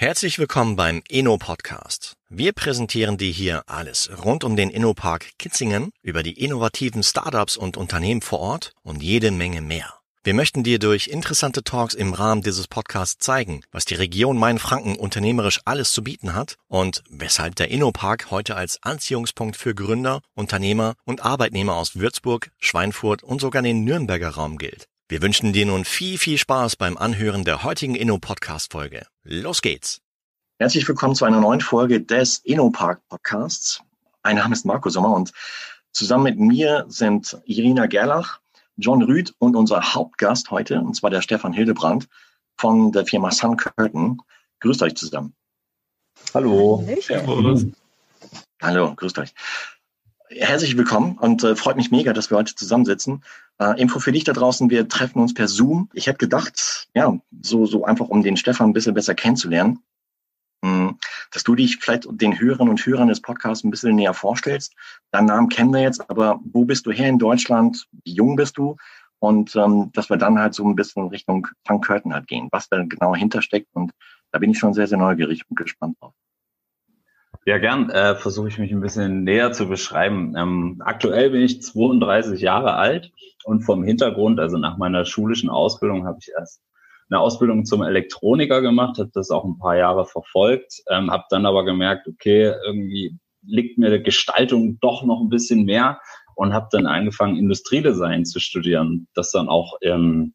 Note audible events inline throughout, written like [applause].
Herzlich willkommen beim Inno Podcast. Wir präsentieren dir hier alles rund um den Innopark Kitzingen, über die innovativen Startups und Unternehmen vor Ort und jede Menge mehr. Wir möchten dir durch interessante Talks im Rahmen dieses Podcasts zeigen, was die Region Mainfranken unternehmerisch alles zu bieten hat und weshalb der Innopark heute als Anziehungspunkt für Gründer, Unternehmer und Arbeitnehmer aus Würzburg, Schweinfurt und sogar den Nürnberger Raum gilt. Wir wünschen dir nun viel, viel Spaß beim Anhören der heutigen Inno-Podcast-Folge. Los geht's! Herzlich willkommen zu einer neuen Folge des Inno-Park Podcasts. Mein Name ist Marco Sommer und zusammen mit mir sind Irina Gerlach, John Rüth und unser Hauptgast heute, und zwar der Stefan Hildebrand von der Firma Sun Curtain. Grüßt euch zusammen. Hallo. Hallo, grüßt euch. Herzlich willkommen und äh, freut mich mega, dass wir heute zusammensitzen. Äh, Info für dich da draußen, wir treffen uns per Zoom. Ich hätte gedacht, ja, so, so einfach, um den Stefan ein bisschen besser kennenzulernen, mh, hm, dass du dich vielleicht den Hörern und Hörern des Podcasts ein bisschen näher vorstellst. Deinen Namen kennen wir jetzt, aber wo bist du her in Deutschland? Wie jung bist du? Und ähm, dass wir dann halt so ein bisschen Richtung Frank Curtin halt gehen, was da genau hintersteckt. Und da bin ich schon sehr, sehr neugierig und gespannt drauf. Ja, gern. Äh, Versuche ich mich ein bisschen näher zu beschreiben. Ähm, aktuell bin ich 32 Jahre alt und vom Hintergrund, also nach meiner schulischen Ausbildung, habe ich erst eine Ausbildung zum Elektroniker gemacht, habe das auch ein paar Jahre verfolgt, ähm, habe dann aber gemerkt, okay, irgendwie liegt mir Gestaltung doch noch ein bisschen mehr und habe dann angefangen, Industriedesign zu studieren. Das dann auch ähm,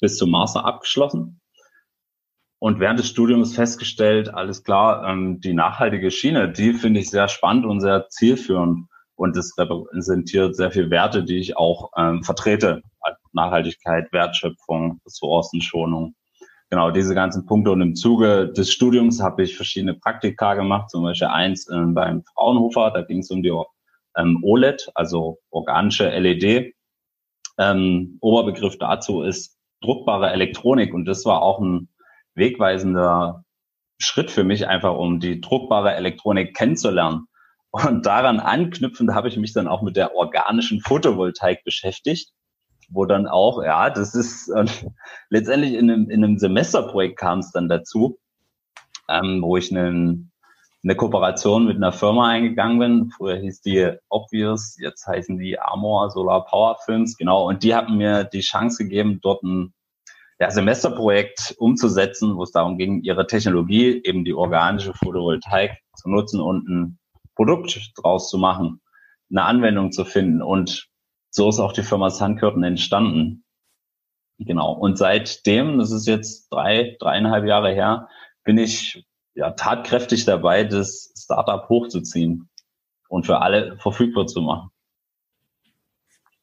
bis zum Master abgeschlossen und während des Studiums festgestellt, alles klar, ähm, die nachhaltige Schiene, die finde ich sehr spannend und sehr zielführend. Und das repräsentiert sehr viele Werte, die ich auch ähm, vertrete. Nachhaltigkeit, Wertschöpfung, Ressourcenschonung. Genau, diese ganzen Punkte. Und im Zuge des Studiums habe ich verschiedene Praktika gemacht, zum Beispiel eins ähm, beim Fraunhofer, da ging es um die ähm, OLED, also organische LED. Ähm, Oberbegriff dazu ist druckbare Elektronik. Und das war auch ein wegweisender Schritt für mich, einfach um die druckbare Elektronik kennenzulernen. Und daran anknüpfend habe ich mich dann auch mit der organischen Photovoltaik beschäftigt, wo dann auch, ja, das ist äh, letztendlich in einem, in einem Semesterprojekt kam es dann dazu, ähm, wo ich einen, eine Kooperation mit einer Firma eingegangen bin. Früher hieß die Obvious, jetzt heißen die Armor Solar Power Films, genau. Und die haben mir die Chance gegeben, dort ein ja, Semesterprojekt umzusetzen, wo es darum ging, ihre Technologie, eben die organische Photovoltaik zu nutzen und ein Produkt draus zu machen, eine Anwendung zu finden. Und so ist auch die Firma Suncurtain entstanden. Genau. Und seitdem, das ist jetzt drei, dreieinhalb Jahre her, bin ich ja tatkräftig dabei, das Startup hochzuziehen und für alle verfügbar zu machen.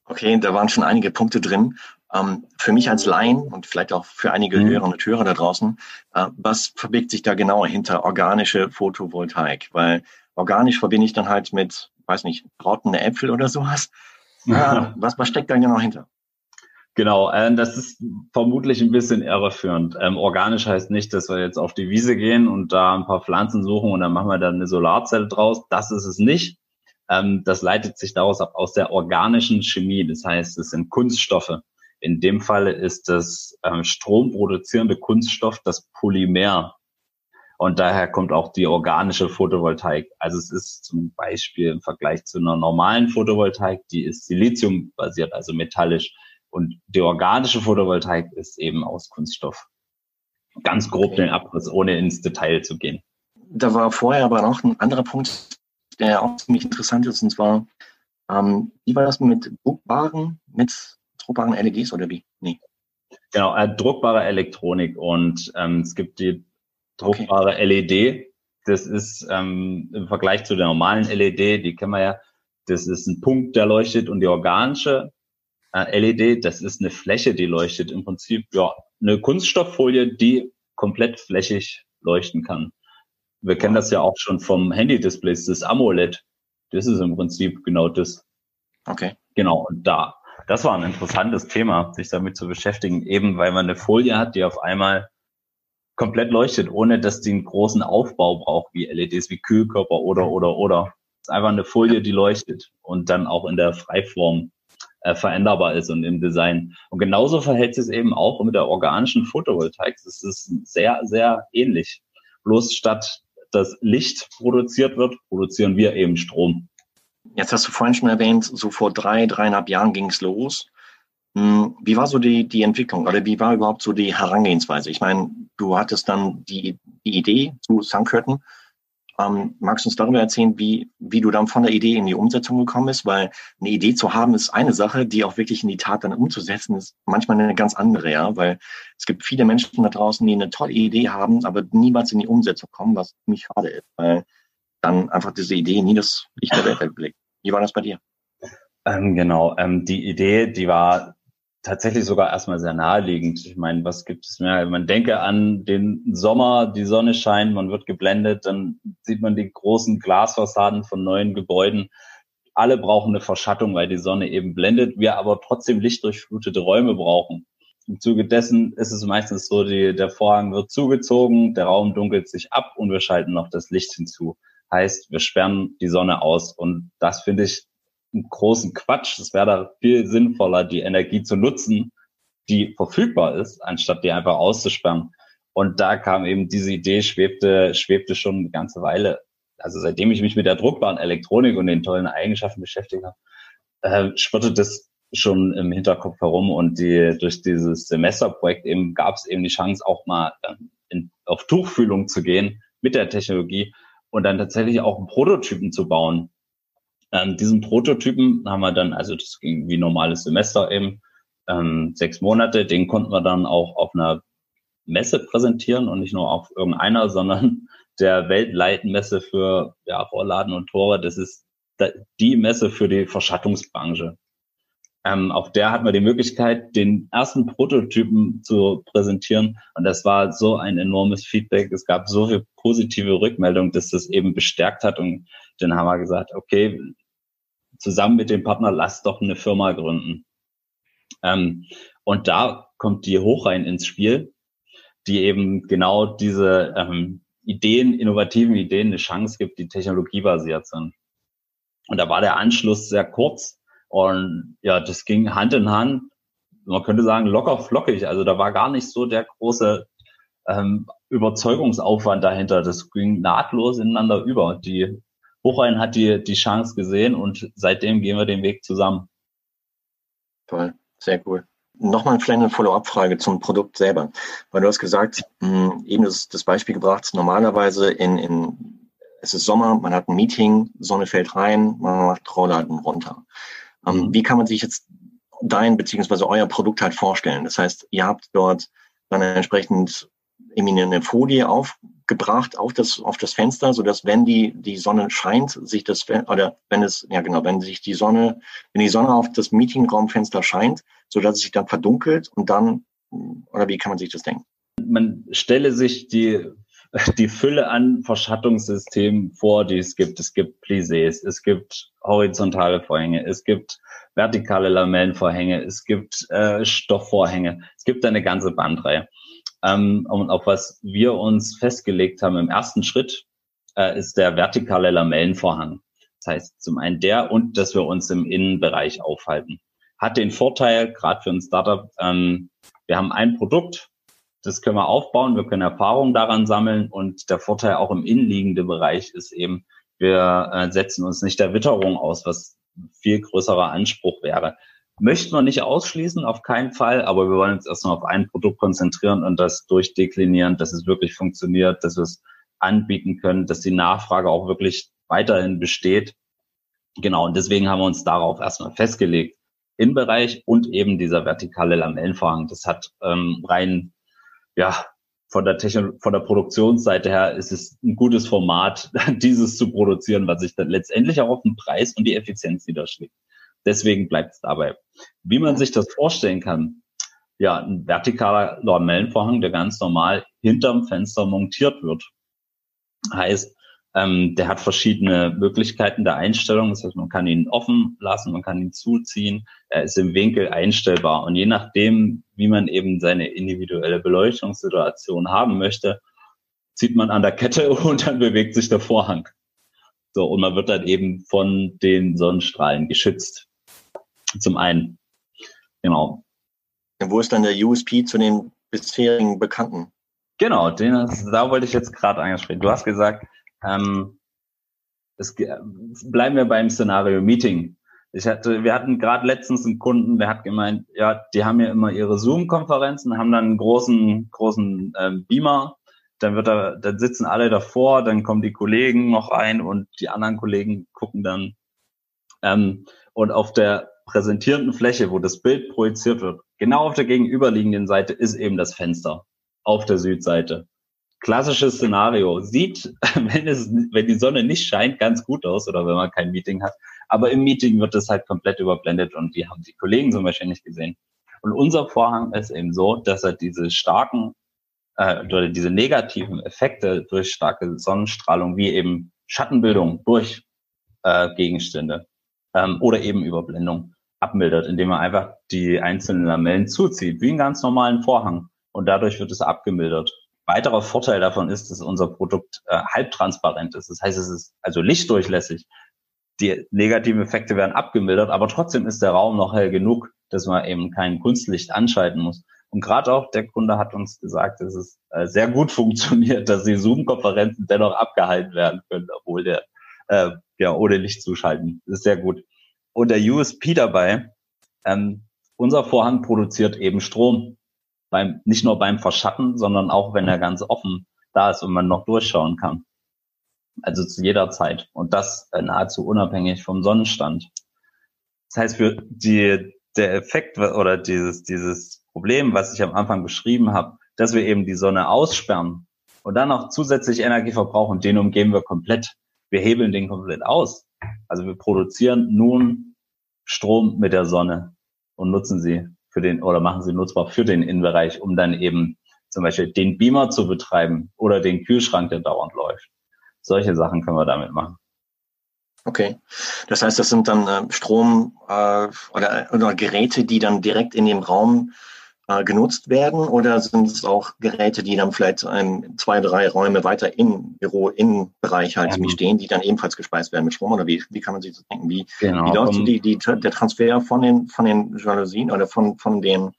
Okay, da waren schon einige Punkte drin. Ähm, für mich als Laien und vielleicht auch für einige mhm. Hörerinnen und Hörer da draußen, äh, was verbirgt sich da genauer hinter organische Photovoltaik? Weil organisch verbinde ich dann halt mit, weiß nicht, brautende Äpfel oder sowas. Ja. [laughs] Äh, was, was steckt da genau hinter? Genau, äh, das ist vermutlich ein bisschen irreführend. Ähm, organisch heißt nicht, dass wir jetzt auf die Wiese gehen und da ein paar Pflanzen suchen und dann machen wir dann eine Solarzelle draus. Das ist es nicht. Ähm, das leitet sich daraus ab aus der organischen Chemie. Das heißt, es sind Kunststoffe. In dem Falle ist das ähm, stromproduzierende Kunststoff das Polymer. Und daher kommt auch die organische Photovoltaik. Also es ist zum Beispiel im Vergleich zu einer normalen Photovoltaik, die ist Silizium-basiert, also metallisch. Und die organische Photovoltaik ist eben aus Kunststoff. Ganz grob den Abriss, ohne ins Detail zu gehen. Da war vorher aber noch ein anderer Punkt, der auch ziemlich interessant ist, und zwar, ähm, wie war das mit Druckbaren, mit druckbaren LEDs oder wie? Nee. Genau, äh, druckbare Elektronik und ähm, es gibt die druckbare okay. LED. Das ist ähm, im Vergleich zu der normalen LED, die kennen wir ja, das ist ein Punkt, der leuchtet und die organische äh, LED, das ist eine Fläche, die leuchtet. Im Prinzip ja eine Kunststofffolie, die komplett flächig leuchten kann. Wir kennen das ja auch schon vom Handy-Displays, das AMOLED. Das ist im Prinzip genau das. Okay. Genau, und da das war ein interessantes Thema, sich damit zu beschäftigen, eben weil man eine Folie hat, die auf einmal komplett leuchtet, ohne dass die einen großen Aufbau braucht, wie LEDs, wie Kühlkörper oder, oder, oder. Es ist einfach eine Folie, die leuchtet und dann auch in der Freiform äh, veränderbar ist und im Design. Und genauso verhält es eben auch mit der organischen Photovoltaik. Das ist sehr, sehr ähnlich. Bloß statt das Licht produziert wird, produzieren wir eben Strom. Jetzt hast du vorhin schon erwähnt, so vor drei, dreieinhalb Jahren ging es los. Hm, wie war so die, die Entwicklung oder wie war überhaupt so die Herangehensweise? Ich meine, du hattest dann die, die Idee zu Sankirten. Ähm, magst du uns darüber erzählen, wie, wie du dann von der Idee in die Umsetzung gekommen bist? Weil eine Idee zu haben ist eine Sache, die auch wirklich in die Tat dann umzusetzen ist manchmal eine ganz andere, ja, weil es gibt viele Menschen da draußen, die eine tolle Idee haben, aber niemals in die Umsetzung kommen, was ziemlich schade ist, weil dann einfach diese Idee nie das Licht der Welt [laughs] erblickt. Wie war das bei dir? Ähm, genau, ähm, die Idee, die war tatsächlich sogar erstmal sehr naheliegend. Ich meine, was gibt es mehr? Man denke an den Sommer, die Sonne scheint, man wird geblendet, dann sieht man die großen Glasfassaden von neuen Gebäuden. Alle brauchen eine Verschattung, weil die Sonne eben blendet, wir aber trotzdem lichtdurchflutete Räume brauchen. Im Zuge dessen ist es meistens so, die, der Vorhang wird zugezogen, der Raum dunkelt sich ab und wir schalten noch das Licht hinzu. Heißt, wir sperren die Sonne aus. Und das finde ich einen großen Quatsch. Es wäre da viel sinnvoller, die Energie zu nutzen, die verfügbar ist, anstatt die einfach auszusperren. Und da kam eben diese Idee, schwebte, schwebte schon eine ganze Weile. Also seitdem ich mich mit der druckbaren Elektronik und den tollen Eigenschaften beschäftigt habe, äh, schwirrte das schon im Hinterkopf herum und die, durch dieses Semesterprojekt eben gab es eben die Chance auch mal äh, in, auf Tuchfühlung zu gehen mit der Technologie und dann tatsächlich auch einen Prototypen zu bauen, ähm, diesen Prototypen haben wir dann, also das ging wie normales Semester eben, ähm, sechs Monate, den konnten wir dann auch auf einer Messe präsentieren und nicht nur auf irgendeiner, sondern [laughs] der weltweiten Messe für ja, Rohrladen und Tore. Das ist die Messe für die Verschattungsbranche. Ähm, auf der hat man die Möglichkeit, den ersten Prototypen zu präsentieren. Und das war so ein enormes Feedback. Es gab so viel positive Rückmeldung, dass das eben bestärkt hat. Und dann haben wir gesagt, okay, zusammen mit dem Partner, lass doch eine Firma gründen. Ähm, und da kommt die Hochrein ins Spiel, die eben genau diese ähm, Ideen, innovativen Ideen eine Chance gibt, die technologiebasiert sind. Und da war der Anschluss sehr kurz und ja, das ging Hand in Hand. Man könnte sagen locker flockig. Also da war gar nicht so der große ähm, Überzeugungsaufwand dahinter. Das ging nahtlos ineinander über. Die Buchrein hat die, die Chance gesehen und seitdem gehen wir den Weg zusammen. Toll, sehr cool. Nochmal vielleicht eine Follow-up-Frage zum Produkt selber. Weil du hast gesagt, mh, hm, eben das, das Beispiel gebracht, normalerweise in, in, es ist Sommer, man hat ein Meeting, Sonne fällt rein, man macht Rollladen runter. Ähm, mhm. Wie kann man sich jetzt dein beziehungsweise euer Produkt halt vorstellen? Das heißt, ihr habt dort dann entsprechend irgendwie eine Folie auf, gebracht auf das, auf das Fenster, so dass wenn die, die Sonne scheint, sich das, oder wenn es, ja genau, wenn sich die Sonne, wenn die Sonne auf das Meetingraumfenster scheint, so dass es sich dann verdunkelt und dann, oder wie kann man sich das denken? Man stelle sich die, [laughs] die Fülle an Verschattungssystemen vor, die es gibt. Es gibt Plissés, es gibt horizontale Vorhänge, es gibt vertikale Lamellenvorhänge, es gibt äh, Stoffvorhänge, es gibt eine ganze Bandreihe. Ähm, und auf was wir uns festgelegt haben im ersten Schritt, äh, ist der vertikale Lamellenvorhang. Das heißt zum einen der und dass wir uns im Innenbereich aufhalten. Hat den Vorteil, gerade für ein Startup, ähm, wir haben ein Produkt, das können wir aufbauen, wir können Erfahrungen daran sammeln und der Vorteil auch im innenliegenden Bereich ist eben, wir äh, setzen uns nicht der Witterung aus, was viel größerer Anspruch wäre. Möchten wir nicht ausschließen, auf keinen Fall, aber wir wollen uns erstmal auf ein Produkt konzentrieren und das durchdeklinieren, dass es wirklich funktioniert, dass wir es anbieten können, dass die Nachfrage auch wirklich weiterhin besteht. Genau, und deswegen haben wir uns darauf erstmal festgelegt. Im Bereich und eben dieser vertikale Lamellenvorhang. Das hat ähm, rein, ja, von der Techno von der Produktionsseite her ist es ein gutes Format, [laughs] dieses zu produzieren, was sich dann letztendlich auch auf den Preis und die Effizienz niederschlägt. Deswegen bleibt es dabei. Wie man sich das vorstellen kann, ja, ein vertikaler Lamellenvorhang, der ganz normal hinterm Fenster montiert wird. Heißt, ähm, der hat verschiedene Möglichkeiten der Einstellung. Das heißt, man kann ihn offen lassen, man kann ihn zuziehen. Er ist im Winkel einstellbar. Und je nachdem, wie man eben seine individuelle Beleuchtungssituation haben möchte, zieht man an der Kette [laughs] und dann bewegt sich der Vorhang. So, und man wird dann eben von den Sonnenstrahlen geschützt. Zum einen. Genau. Wo ist dann der USP zu den bisherigen Bekannten? Genau, den, da wollte ich jetzt gerade angesprochen. Du hast gesagt, ähm, es, bleiben wir beim Szenario Meeting. Ich hatte, wir hatten gerade letztens einen Kunden, der hat gemeint, ja, die haben ja immer ihre Zoom-Konferenzen, haben dann einen großen, großen ähm, Beamer, dann wird da, dann sitzen alle davor, dann kommen die Kollegen noch rein und die anderen Kollegen gucken dann. Ähm, und auf der präsentierenden Fläche, wo das Bild projiziert wird, genau auf der gegenüberliegenden Seite ist eben das Fenster auf der Südseite. Klassisches Szenario. Sieht, [laughs] wenn es, wenn die Sonne nicht scheint, ganz gut aus oder wenn man kein Meeting hat. Aber im Meeting wird es halt komplett überblendet und die haben die Kollegen zum Beispiel nicht gesehen. Und unser Vorhang ist eben so, dass er diese starken äh, oder diese negativen Effekte durch starke Sonnenstrahlung wie eben Schattenbildung durch äh, Gegenstände ähm, oder eben Überblendung abmildert, indem er einfach die einzelnen Lamellen zuzieht, wie einen ganz normalen Vorhang. Und dadurch wird es abgemildert. Weiterer Vorteil davon ist, dass unser Produkt äh, halbtransparent ist. Das heißt, es ist also lichtdurchlässig die negativen Effekte werden abgemildert, aber trotzdem ist der Raum noch hell genug, dass man eben kein Kunstlicht anschalten muss. Und gerade auch der Kunde hat uns gesagt, dass es äh, sehr gut [laughs] funktioniert, dass die Zoom-Konferenzen dennoch abgehalten werden können, obwohl der äh, ja ohne Licht zuschalten. Das ist sehr gut. Und der USP dabei, ähm, unser Vorhang produziert eben Strom. Beim, nicht nur beim Verschatten, sondern auch wenn er ganz offen da ist und man noch durchschauen kann. Also zu jeder Zeit. Und das äh, nahezu unabhängig vom Sonnenstand. Das heißt, für die, der Effekt oder dieses, dieses Problem, was ich am Anfang beschrieben habe, dass wir eben die Sonne aussperren und dann noch zusätzlich Energie verbrauchen, den umgehen wir komplett. Wir hebeln den komplett aus. Also wir produzieren nun Strom mit der Sonne und nutzen sie für den oder machen sie nutzbar für den Innenbereich, um dann eben zum Beispiel den Beamer zu betreiben oder den Kühlschrank, der dauernd läuft. Solche Sachen können wir damit machen. Okay. Das heißt, das sind dann äh, Strom äh, oder, oder Geräte, die dann direkt in dem Raum äh, genutzt werden oder sind es auch Geräte, die dann vielleicht ähm, zwei, drei Räume weiter im Büro, im Bereich halt ähm, stehen, die dann ebenfalls gespeist werden mit Strom oder wie, wie kann man sich das denken? Wie, genau, wie läuft die, die, der Transfer von den, von den Jalousien oder von, von dem,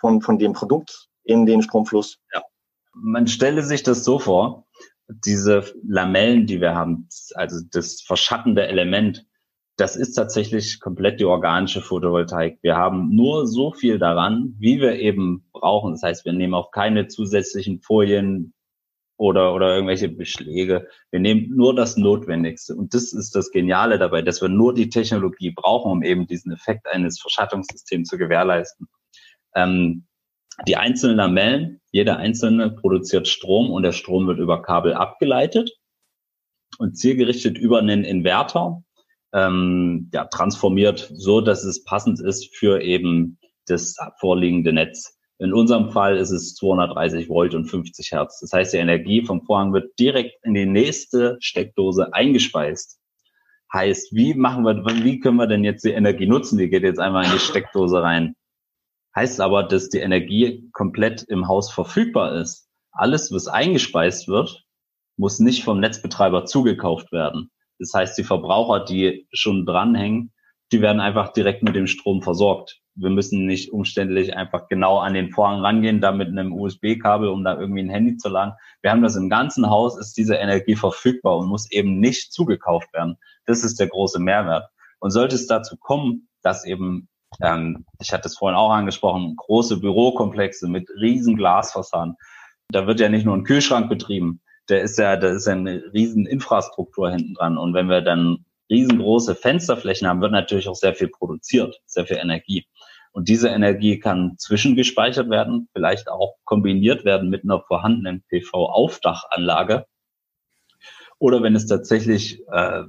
von, von dem Produkt in den Stromfluss? Ja. Man stelle sich das so vor, diese Lamellen, die wir haben, also das verschattende Element, das ist tatsächlich komplett die organische Photovoltaik. Wir haben nur so viel daran, wie wir eben brauchen. Das heißt, wir nehmen auch keine zusätzlichen Folien oder, oder irgendwelche Beschläge. Wir nehmen nur das Notwendigste. Und das ist das Geniale dabei, dass wir nur die Technologie brauchen, um eben diesen Effekt eines Verschattungssystems zu gewährleisten. Ähm, die einzelnen Lamellen, jede einzelne produziert Strom und der Strom wird über Kabel abgeleitet und zielgerichtet über einen Inverter ähm, ja, transformiert, so dass es passend ist für eben das vorliegende Netz. In unserem Fall ist es 230 Volt und 50 Hertz. Das heißt, die Energie vom Vorhang wird direkt in die nächste Steckdose eingespeist. Heißt, wie machen wir, wie können wir denn jetzt die Energie nutzen? Die geht jetzt einmal in die Steckdose rein. Heißt aber, dass die Energie komplett im Haus verfügbar ist. Alles, was eingespeist wird, muss nicht vom Netzbetreiber zugekauft werden. Das heißt, die Verbraucher, die schon dranhängen, die werden einfach direkt mit dem Strom versorgt. Wir müssen nicht umständlich einfach genau an den Vorhang rangehen, da mit einem USB-Kabel, um da irgendwie ein Handy zu laden. Wir haben das im ganzen Haus, ist diese Energie verfügbar und muss eben nicht zugekauft werden. Das ist der große Mehrwert. Und sollte es dazu kommen, dass eben ähm, ich hatte es vorhin auch angesprochen, große Bürokomplexe mit riesen Glasfassaden. Da wird ja nicht nur ein Kühlschrank betrieben, der ist ja, da ist ja eine riesen Infrastruktur hinten dran. Und wenn wir dann riesengroße Fensterflächen haben, wird natürlich auch sehr viel produziert, sehr viel Energie. Und diese Energie kann zwischengespeichert werden, vielleicht auch kombiniert werden mit einer vorhandenen PV-Aufdachanlage. Oder wenn es tatsächlich äh,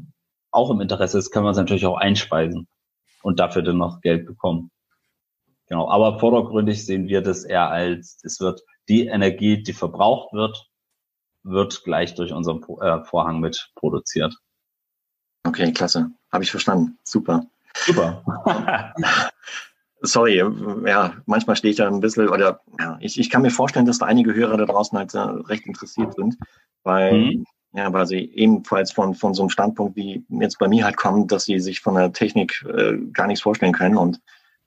auch im Interesse ist, kann man es natürlich auch einspeisen und dafür dann noch Geld bekommen. Genau, aber vordergründig sehen wir das eher als, es wird die Energie, die verbraucht wird, wird gleich durch unseren äh, Vorhang mit produziert. Okay, klasse. Habe ich verstanden. Super. Super. [laughs] Sorry, ja, manchmal stehe ich da ein bisschen, oder ja, ich, ich kann mir vorstellen, dass da einige Hörer da draußen halt äh, recht interessiert sind, weil mhm. Ja, weil sie ebenfalls von, von so einem Standpunkt wie jetzt bei mir halt kommen, dass sie sich von der Technik äh, gar nichts vorstellen können. Und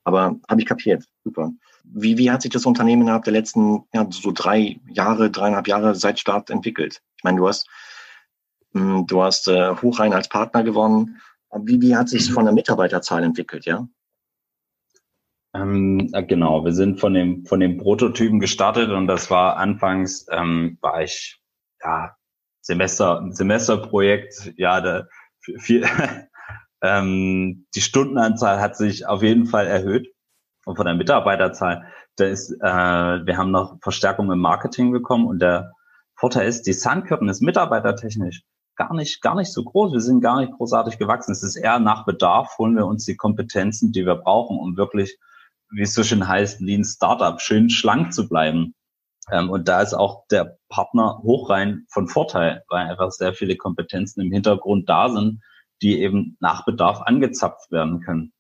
aber habe ich kapiert. Super. Wie, wie hat sich das Unternehmen innerhalb der letzten ja, so drei Jahre, dreieinhalb Jahre seit Start entwickelt? Ich meine, du hast, hm, du hast äh, Hochrhein als Partner gewonnen. Wie, wie hat sich von der Mitarbeiterzahl entwickelt, ja? Ähm, genau, wir sind von dem, von dem Prototypen gestartet und das war anfangs, ähm, war ich, ja, Semester, Semesterprojekt, ja, da, viel, ähm, die Stundenanzahl hat sich auf jeden Fall erhöht und von der Mitarbeiterzahl, da ist, äh, wir haben noch Verstärkung im Marketing bekommen und der Vorteil ist, die Sandkörten ist mitarbeitertechnisch gar nicht, gar nicht so groß. Wir sind gar nicht großartig gewachsen. Es ist eher nach Bedarf holen wir uns die Kompetenzen, die wir brauchen, um wirklich, wie es so schön heißt, Lean Startup, schön schlank zu bleiben. Ähm, und da ist auch der Partner hochrein von Vorteil, weil einfach sehr viele Kompetenzen im Hintergrund da sind, die eben nach Bedarf angezapft werden können.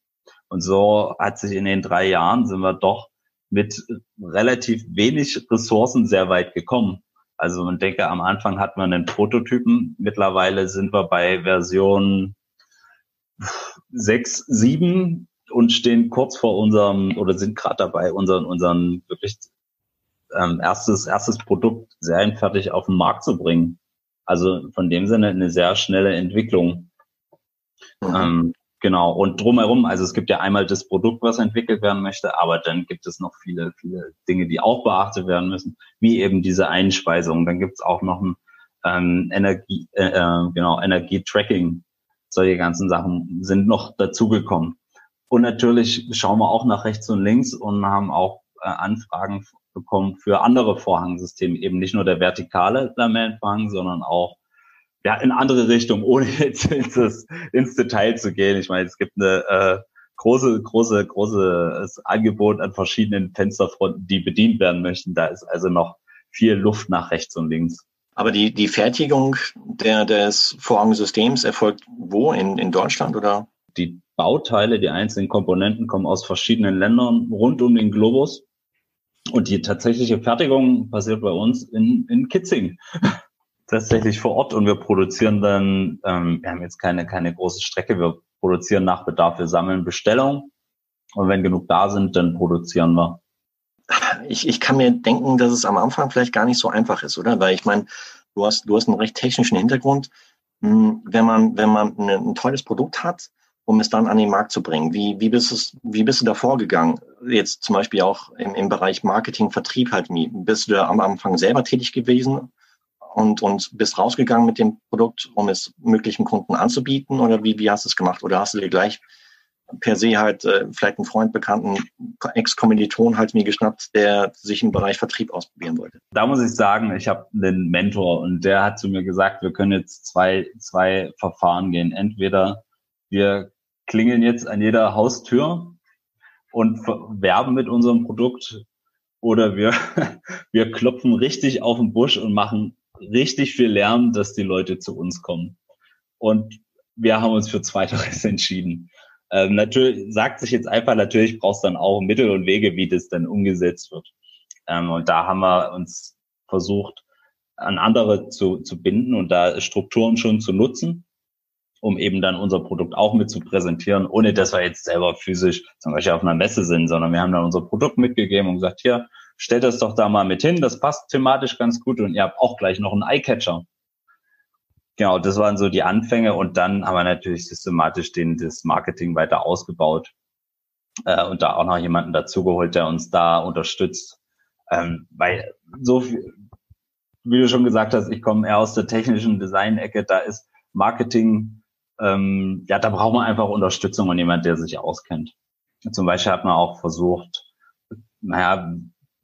Und so hat sich in den drei Jahren sind wir doch mit relativ wenig Ressourcen sehr weit gekommen. Also man denke, am Anfang hatten wir einen Prototypen. Mittlerweile sind wir bei Version 6, 7 und stehen kurz vor unserem oder sind gerade dabei, unseren, unseren wirklich ähm, erstes, erstes Produkt serienfertig auf den Markt zu bringen. Also von dem Sinne eine sehr schnelle Entwicklung. Mhm. Ähm, Genau. Und drumherum, also es gibt ja einmal das Produkt, was entwickelt werden möchte, aber dann gibt es noch viele, viele Dinge, die auch beachtet werden müssen, wie eben diese Einspeisung. Dann gibt es auch noch ein ähm, Energie, äh, äh, genau, Energietracking. Solche ganzen Sachen sind noch dazugekommen. Und natürlich schauen wir auch nach rechts und links und haben auch äh, Anfragen bekommen für andere Vorhangsysteme, eben nicht nur der vertikale Lamellenvorhang, sondern auch ja, in andere Richtung, ohne [laughs] jetzt ins, ins Detail zu gehen. Ich meine, es gibt eine äh, große, große, großes Angebot an verschiedenen Fensterfronten, die bedient werden möchten. Da ist also noch viel Luft nach rechts und links. Aber die, die Fertigung der, des Vorhangsystems erfolgt wo? In, in Deutschland oder? Die Bauteile, die einzelnen Komponenten kommen aus verschiedenen Ländern rund um den Globus. Und die tatsächliche Fertigung passiert bei uns in, in Kitzing tatsächlich vor Ort und wir produzieren dann, ähm, wir haben jetzt keine, keine große Strecke, wir produzieren nach Bedarf, wir sammeln Bestellungen und wenn genug da sind, dann produzieren wir. Ich, ich kann mir denken, dass es am Anfang vielleicht gar nicht so einfach ist, oder? Weil ich meine, du hast, du hast einen recht technischen Hintergrund. Hm, wenn man, wenn man ein, ein tolles Produkt hat, um es dann an den Markt zu bringen. Wie, wie, bist, es, wie bist du da vorgegangen? Jetzt zum Beispiel auch im, im Bereich Marketing, Vertrieb halt. Bist du da am Anfang selber tätig gewesen und, und bist rausgegangen mit dem Produkt, um es möglichen Kunden anzubieten? Oder wie, wie hast du es gemacht? Oder hast du dir gleich per se halt äh, vielleicht einen Freund, Bekannten, Ex-Kommiliton halt mir geschnappt, der sich im Bereich Vertrieb ausprobieren wollte? Da muss ich sagen, ich habe einen Mentor und der hat zu mir gesagt, wir können jetzt zwei, zwei Verfahren gehen. Entweder wir klingeln jetzt an jeder Haustür und werben mit unserem Produkt oder wir, [laughs] wir klopfen richtig auf den Busch und machen richtig viel Lärm, dass die Leute zu uns kommen. Und wir haben uns für Zweiteres [laughs] entschieden. Ähm, natürlich sagt sich jetzt einfach, natürlich brauchst du dann auch Mittel und Wege, wie das dann umgesetzt wird. Ähm, und da haben wir uns versucht, an andere zu, zu binden und da Strukturen schon zu nutzen, um eben dann unser Produkt auch mit zu präsentieren, ohne dass wir jetzt selber physisch zum Beispiel auf einer Messe sind, sondern wir haben dann unser Produkt mitgegeben und gesagt, hier, stellt das doch da mal mit hin, das passt thematisch ganz gut und ihr habt auch gleich noch einen Eyecatcher. Genau, das waren so die Anfänge und dann haben wir natürlich systematisch den, das Marketing weiter ausgebaut äh, und da auch noch jemanden dazugeholt, der uns da unterstützt. Ähm, weil so viel, wie du schon gesagt hast, ich komme eher aus der technischen Design-Ecke, da ist Marketing, ähm, ja, da braucht man einfach Unterstützung und jemand, der sich auskennt. Zum Beispiel hat man auch versucht, naja,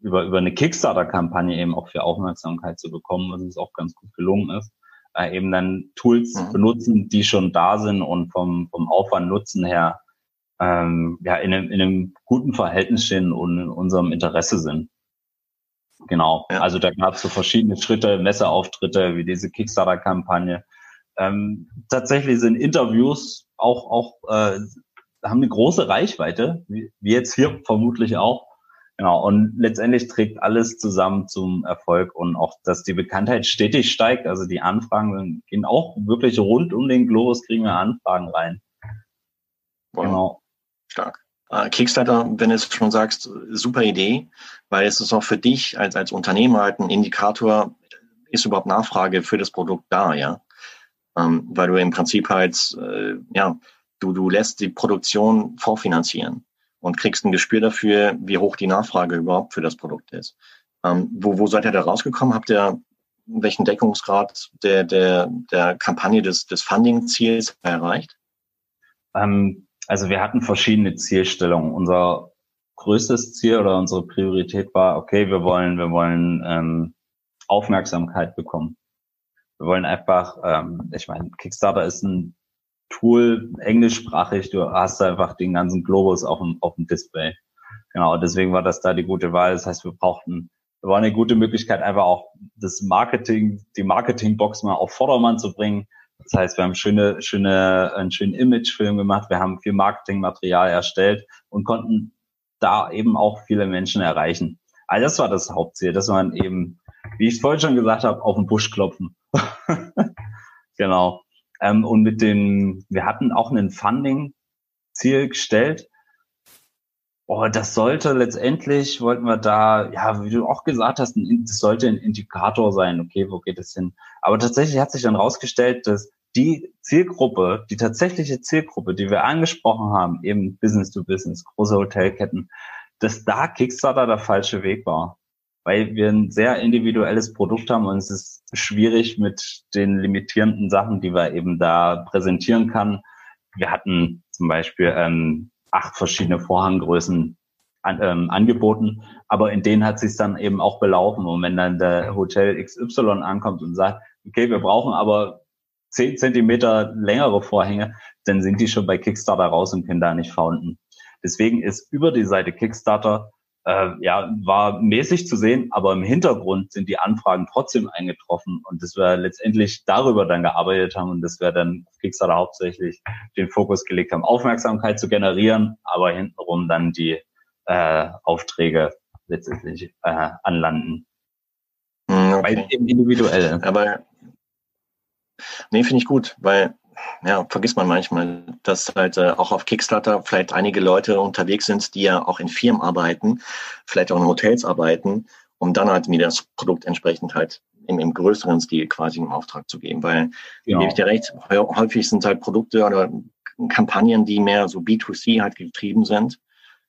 über, über eine Kickstarter-Kampagne eben auch für Aufmerksamkeit zu bekommen, was uns auch ganz gut gelungen ist. Äh, eben dann Tools mhm. benutzen, die schon da sind und vom, vom Aufwand Nutzen her ähm, ja in einem, in einem guten Verhältnis stehen und in unserem Interesse sind. Genau. Ja. Also da gab es so verschiedene Schritte, Messeauftritte, wie diese Kickstarter-Kampagne. Ähm, tatsächlich sind Interviews auch, auch äh, haben eine große Reichweite, wie, wie jetzt hier vermutlich auch. Genau, und letztendlich trägt alles zusammen zum Erfolg und auch, dass die Bekanntheit stetig steigt. Also die Anfragen gehen auch wirklich rund um den Globus, kriegen wir Anfragen rein. Wow. Genau. Stark. Äh, Kickstarter, wenn du es schon sagst, super Idee, weil es ist auch für dich als, als Unternehmer halt ein Indikator, ist überhaupt Nachfrage für das Produkt da, ja? Ähm, weil du im Prinzip halt, äh, ja, du, du lässt die Produktion vorfinanzieren und kriegst ein Gespür dafür, wie hoch die Nachfrage überhaupt für das Produkt ist. Ähm, wo, wo seid ihr da rausgekommen? Habt ihr welchen Deckungsgrad der, der, der Kampagne des, des Funding-Ziels erreicht? Ähm, also wir hatten verschiedene Zielstellungen. Unser größtes Ziel oder unsere Priorität war, okay, wir wollen, wir wollen ähm, Aufmerksamkeit bekommen. Wir wollen einfach, ähm, ich meine, Kickstarter ist ein Tool, englischsprachig, du hast einfach den ganzen Globus auf dem, auf dem Display. Genau, deswegen war das da die gute Wahl. Das heißt, wir brauchten, war eine gute Möglichkeit, einfach auch das Marketing, die Marketingbox mal auf Vordermann zu bringen. Das heißt, wir haben schöne, schöne, einen schönen Imagefilm gemacht, wir haben viel Marketingmaterial erstellt und konnten da eben auch viele Menschen erreichen. Also das war das Hauptziel, dass man eben, wie ich es vorhin schon gesagt habe, auf den Busch klopfen. [laughs] genau. Ähm, und mit den, wir hatten auch ein Funding-Ziel gestellt. Oh, das sollte letztendlich, wollten wir da, ja, wie du auch gesagt hast, das sollte ein Indikator sein, okay, wo geht es hin? Aber tatsächlich hat sich dann rausgestellt, dass die Zielgruppe, die tatsächliche Zielgruppe, die wir angesprochen haben, eben Business to Business, große Hotelketten, dass da Kickstarter der falsche Weg war weil wir ein sehr individuelles Produkt haben und es ist schwierig mit den limitierenden Sachen, die wir eben da präsentieren kann. Wir hatten zum Beispiel ähm, acht verschiedene Vorhanggrößen an, ähm, angeboten, aber in denen hat sich dann eben auch belaufen. Und wenn dann der Hotel XY ankommt und sagt, okay, wir brauchen aber zehn Zentimeter längere Vorhänge, dann sind die schon bei Kickstarter raus und können da nicht founden. Deswegen ist über die Seite Kickstarter äh, ja, war mäßig zu sehen, aber im Hintergrund sind die Anfragen trotzdem eingetroffen und dass wir letztendlich darüber dann gearbeitet haben und dass wir dann auf Kickstarter hauptsächlich den Fokus gelegt haben, Aufmerksamkeit zu generieren, aber hintenrum dann die äh, Aufträge letztendlich äh, anlanden. Hm, okay. Weil eben individuell. Aber nee, finde ich gut, weil ja, vergisst man manchmal, dass halt äh, auch auf Kickstarter vielleicht einige Leute unterwegs sind, die ja auch in Firmen arbeiten, vielleicht auch in Hotels arbeiten, um dann halt mir das Produkt entsprechend halt im, im größeren Stil quasi im Auftrag zu geben. Weil, genau. gebe ich dir recht, häufig sind halt Produkte oder Kampagnen, die mehr so B2C halt getrieben sind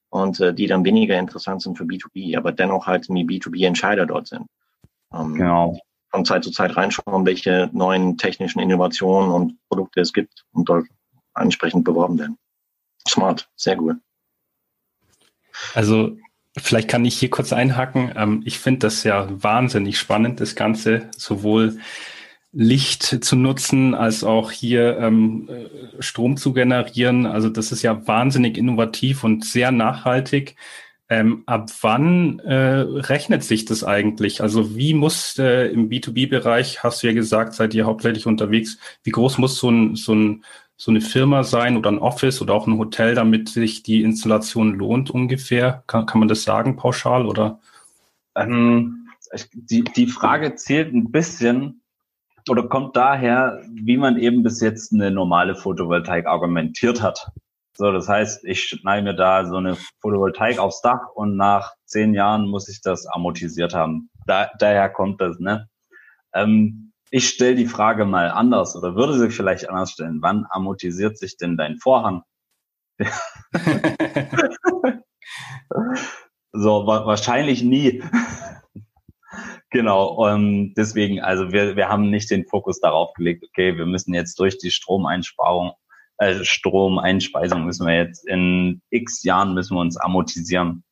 und äh, die dann weniger interessant sind für B2B, aber dennoch halt die B2B-Entscheider dort sind. Ähm, genau von Zeit zu Zeit reinschauen, welche neuen technischen Innovationen und Produkte es gibt und dort entsprechend beworben werden. Smart, sehr gut. Also vielleicht kann ich hier kurz einhaken. Ähm, ich finde das ja wahnsinnig spannend, das Ganze sowohl Licht zu nutzen, als auch hier ähm, Strom zu generieren. Also das ist ja wahnsinnig innovativ und sehr nachhaltig. Ähm, ab wann äh, rechnet sich das eigentlich? Also wie muss äh, im B2B-Bereich, hast du ja gesagt, seid ihr hauptsächlich unterwegs, wie groß muss so, ein, so, ein, so eine Firma sein oder ein Office oder auch ein Hotel, damit sich die Installation lohnt ungefähr? Kann, kann man das sagen pauschal oder? Ähm, die, die Frage zählt ein bisschen oder kommt daher, wie man eben bis jetzt eine normale Photovoltaik argumentiert hat. So, das heißt, ich schneide mir da so eine Photovoltaik aufs Dach und nach zehn Jahren muss ich das amortisiert haben. Da, daher kommt das, ne? Ähm, ich stelle die Frage mal anders oder würde sie vielleicht anders stellen. Wann amortisiert sich denn dein Vorhang? [laughs] so, wa wahrscheinlich nie. [laughs] genau, und ähm, deswegen, also wir, wir haben nicht den Fokus darauf gelegt, okay, wir müssen jetzt durch die Stromeinsparung äh, Stromeinspeisung müssen wir jetzt in x Jahren müssen wir uns amortisieren.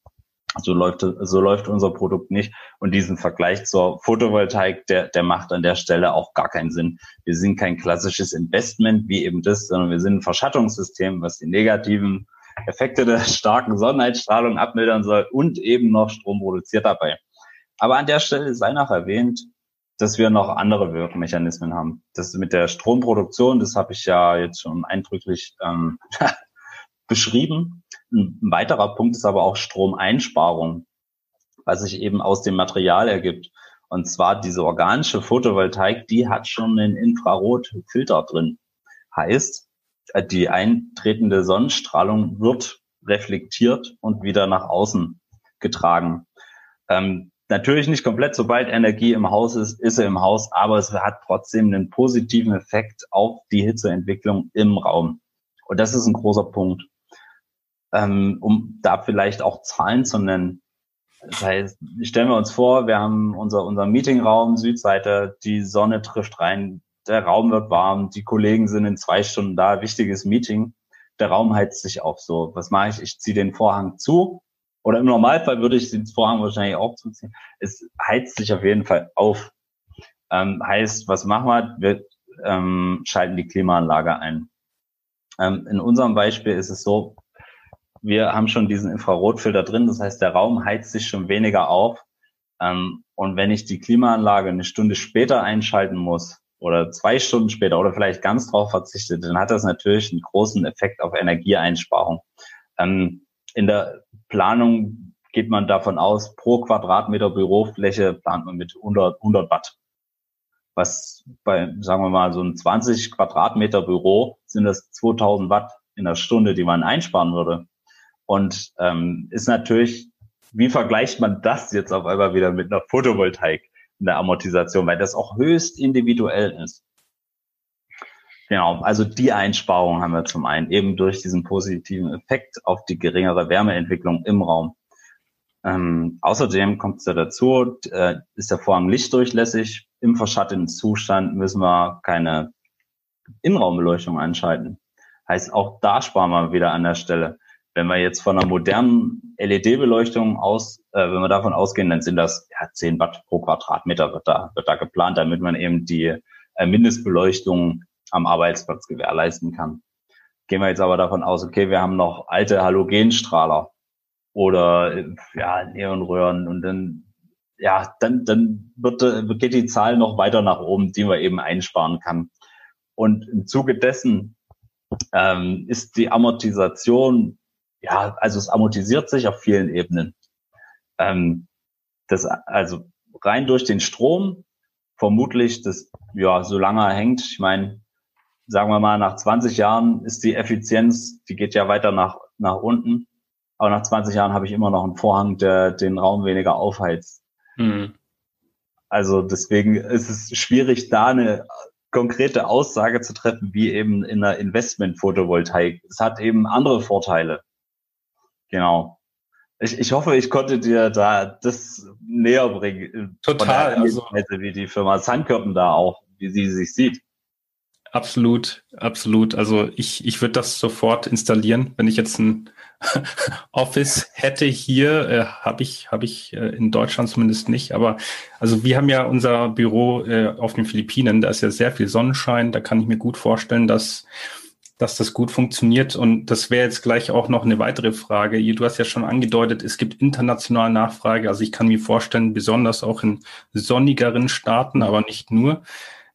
So läuft, so läuft unser Produkt nicht. Und diesen Vergleich zur Photovoltaik, der, der macht an der Stelle auch gar keinen Sinn. Wir sind kein klassisches Investment wie eben das, sondern wir sind ein Verschattungssystem, was die negativen Effekte der starken Sonneneinstrahlung abmildern soll und eben noch Strom produziert dabei. Aber an der Stelle sei noch erwähnt, dass wir noch andere Wirkmechanismen haben. Das mit der Stromproduktion, das habe ich ja jetzt schon eindrücklich ähm, [laughs] beschrieben. Ein weiterer Punkt ist aber auch Stromeinsparung, was sich eben aus dem Material ergibt. Und zwar diese organische Photovoltaik, die hat schon einen Infrarotfilter drin. Heißt, die eintretende Sonnenstrahlung wird reflektiert und wieder nach außen getragen. Ähm, natürlich nicht komplett, sobald Energie im Haus ist, ist er im Haus, aber es hat trotzdem einen positiven Effekt auf die Hitzeentwicklung im Raum. Und das ist ein großer Punkt. Ähm, um da vielleicht auch Zahlen zu nennen. Das heißt, stellen wir uns vor, wir haben unser, unser Meetingraum, Südseite, die Sonne trifft rein, der Raum wird warm, die Kollegen sind in zwei Stunden da, wichtiges Meeting. Der Raum heizt sich auf so. Was mache ich? Ich ziehe den Vorhang zu. Oder im Normalfall würde ich den Vorhang wahrscheinlich auch zuziehen. Es heizt sich auf jeden Fall auf. Ähm, heißt, was machen wir? Wir ähm, schalten die Klimaanlage ein. Ähm, in unserem Beispiel ist es so, wir haben schon diesen Infrarotfilter drin, das heißt, der Raum heizt sich schon weniger auf. Ähm, und wenn ich die Klimaanlage eine Stunde später einschalten muss oder zwei Stunden später oder vielleicht ganz drauf verzichtet, dann hat das natürlich einen großen Effekt auf Energieeinsparung. Ähm, in der Planung geht man davon aus, pro Quadratmeter Bürofläche plant man mit 100, 100 Watt. Was bei, sagen wir mal, so ein 20 Quadratmeter Büro sind das 2000 Watt in der Stunde, die man einsparen würde. Und ähm, ist natürlich, wie vergleicht man das jetzt auf einmal wieder mit einer Photovoltaik in der Amortisation, weil das auch höchst individuell ist. Genau, also die Einsparung haben wir zum einen eben durch diesen positiven Effekt auf die geringere Wärmeentwicklung im Raum. Ähm, außerdem kommt es ja dazu, äh, ist der Vorhang lichtdurchlässig. Im verschatteten Zustand müssen wir keine Innenraumbeleuchtung einschalten. Heißt, auch da sparen wir wieder an der Stelle. Wenn wir jetzt von einer modernen LED-Beleuchtung aus, äh, wenn wir davon ausgehen, dann sind das ja, 10 Watt pro Quadratmeter wird da, wird da geplant, damit man eben die äh, Mindestbeleuchtung am Arbeitsplatz gewährleisten kann. Gehen wir jetzt aber davon aus, okay, wir haben noch alte Halogenstrahler oder ja, Neonröhren und dann ja, dann, dann wird, geht die Zahl noch weiter nach oben, die man eben einsparen kann. Und im Zuge dessen ähm, ist die Amortisation ja, also es amortisiert sich auf vielen Ebenen. Ähm, das, also rein durch den Strom, vermutlich, das, ja, solange er hängt, ich meine, sagen wir mal, nach 20 Jahren ist die Effizienz, die geht ja weiter nach, nach unten. Aber nach 20 Jahren habe ich immer noch einen Vorhang, der den Raum weniger aufheizt. Mhm. Also deswegen ist es schwierig, da eine konkrete Aussage zu treffen, wie eben in der Investment-Photovoltaik. Es hat eben andere Vorteile. Genau. Ich, ich hoffe, ich konnte dir da das näher bringen. Total. Also, wie die Firma Sandkörpen da auch, wie sie sich sieht. Absolut, absolut. Also ich, ich würde das sofort installieren, wenn ich jetzt ein [laughs] Office hätte hier, äh, habe ich, habe ich äh, in Deutschland zumindest nicht. Aber also wir haben ja unser Büro äh, auf den Philippinen, da ist ja sehr viel Sonnenschein. Da kann ich mir gut vorstellen, dass dass das gut funktioniert. Und das wäre jetzt gleich auch noch eine weitere Frage. Du hast ja schon angedeutet, es gibt internationale Nachfrage. Also ich kann mir vorstellen, besonders auch in sonnigeren Staaten, aber nicht nur.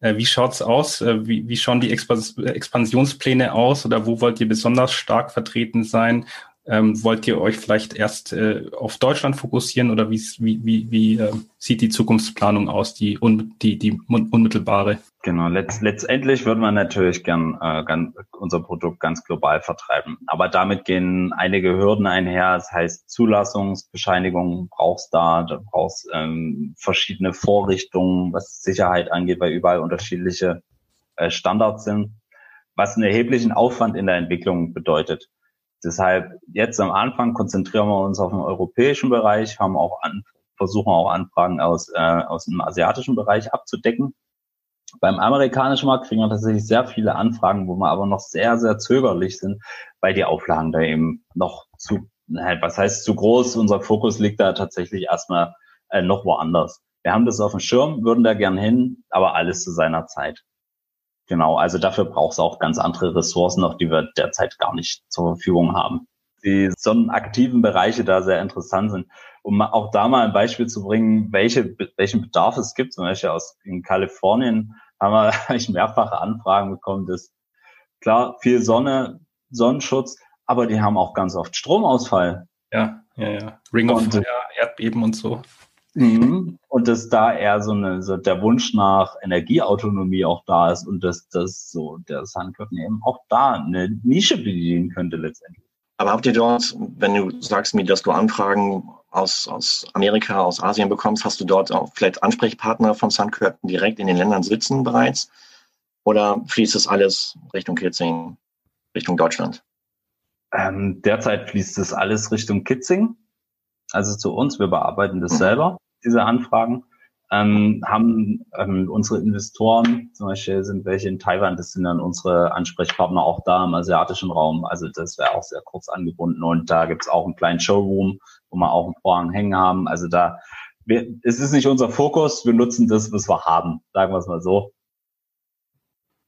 Äh, wie schaut's aus? Äh, wie, wie schauen die Expansionspläne aus oder wo wollt ihr besonders stark vertreten sein? Ähm, wollt ihr euch vielleicht erst äh, auf Deutschland fokussieren oder wie, wie, wie, wie äh, sieht die Zukunftsplanung aus, die, un, die, die unmittelbare? Genau, letzt, letztendlich würde man natürlich gern, äh, gern unser Produkt ganz global vertreiben. Aber damit gehen einige Hürden einher. Das heißt, Zulassungsbescheinigungen brauchst da, da brauchst ähm, verschiedene Vorrichtungen, was Sicherheit angeht, weil überall unterschiedliche äh, Standards sind, was einen erheblichen Aufwand in der Entwicklung bedeutet. Deshalb jetzt am Anfang konzentrieren wir uns auf den europäischen Bereich, haben auch an, versuchen auch Anfragen aus, äh, aus dem asiatischen Bereich abzudecken. Beim amerikanischen Markt kriegen wir tatsächlich sehr viele Anfragen, wo wir aber noch sehr, sehr zögerlich sind, weil die Auflagen da eben noch zu, was heißt zu groß? Unser Fokus liegt da tatsächlich erstmal äh, noch woanders. Wir haben das auf dem Schirm, würden da gern hin, aber alles zu seiner Zeit. Genau, also dafür braucht es auch ganz andere Ressourcen, noch die wir derzeit gar nicht zur Verfügung haben. Die sonnenaktiven Bereiche da sehr interessant sind. Um auch da mal ein Beispiel zu bringen, welche, welchen Bedarf es gibt, zum Beispiel aus in Kalifornien haben wir [laughs] ich mehrfache Anfragen bekommen, dass klar viel Sonne, Sonnenschutz, aber die haben auch ganz oft Stromausfall. Ja, ja, ja. Ring of Fire, Erdbeben und so. Mhm. Und dass da eher so, eine, so der Wunsch nach Energieautonomie auch da ist und dass das so der Sandkörper eben auch da eine Nische bedienen könnte letztendlich. Aber habt ihr dort, wenn du sagst mir, dass du Anfragen aus, aus Amerika, aus Asien bekommst, hast du dort auch vielleicht Ansprechpartner von Sun Curtain direkt in den Ländern sitzen bereits? Oder fließt das alles Richtung Kitzing, Richtung Deutschland? Ähm, derzeit fließt das alles Richtung Kitzing, also zu uns. Wir bearbeiten das mhm. selber, diese Anfragen ähm, haben ähm, unsere Investoren, zum Beispiel sind welche in Taiwan, das sind dann unsere Ansprechpartner auch da im asiatischen Raum. Also das wäre auch sehr kurz angebunden. Und da gibt's auch einen kleinen Showroom, wo wir auch einen Vorhang hängen haben. Also da, wir, es ist nicht unser Fokus, wir nutzen das, was wir haben, sagen wir es mal so.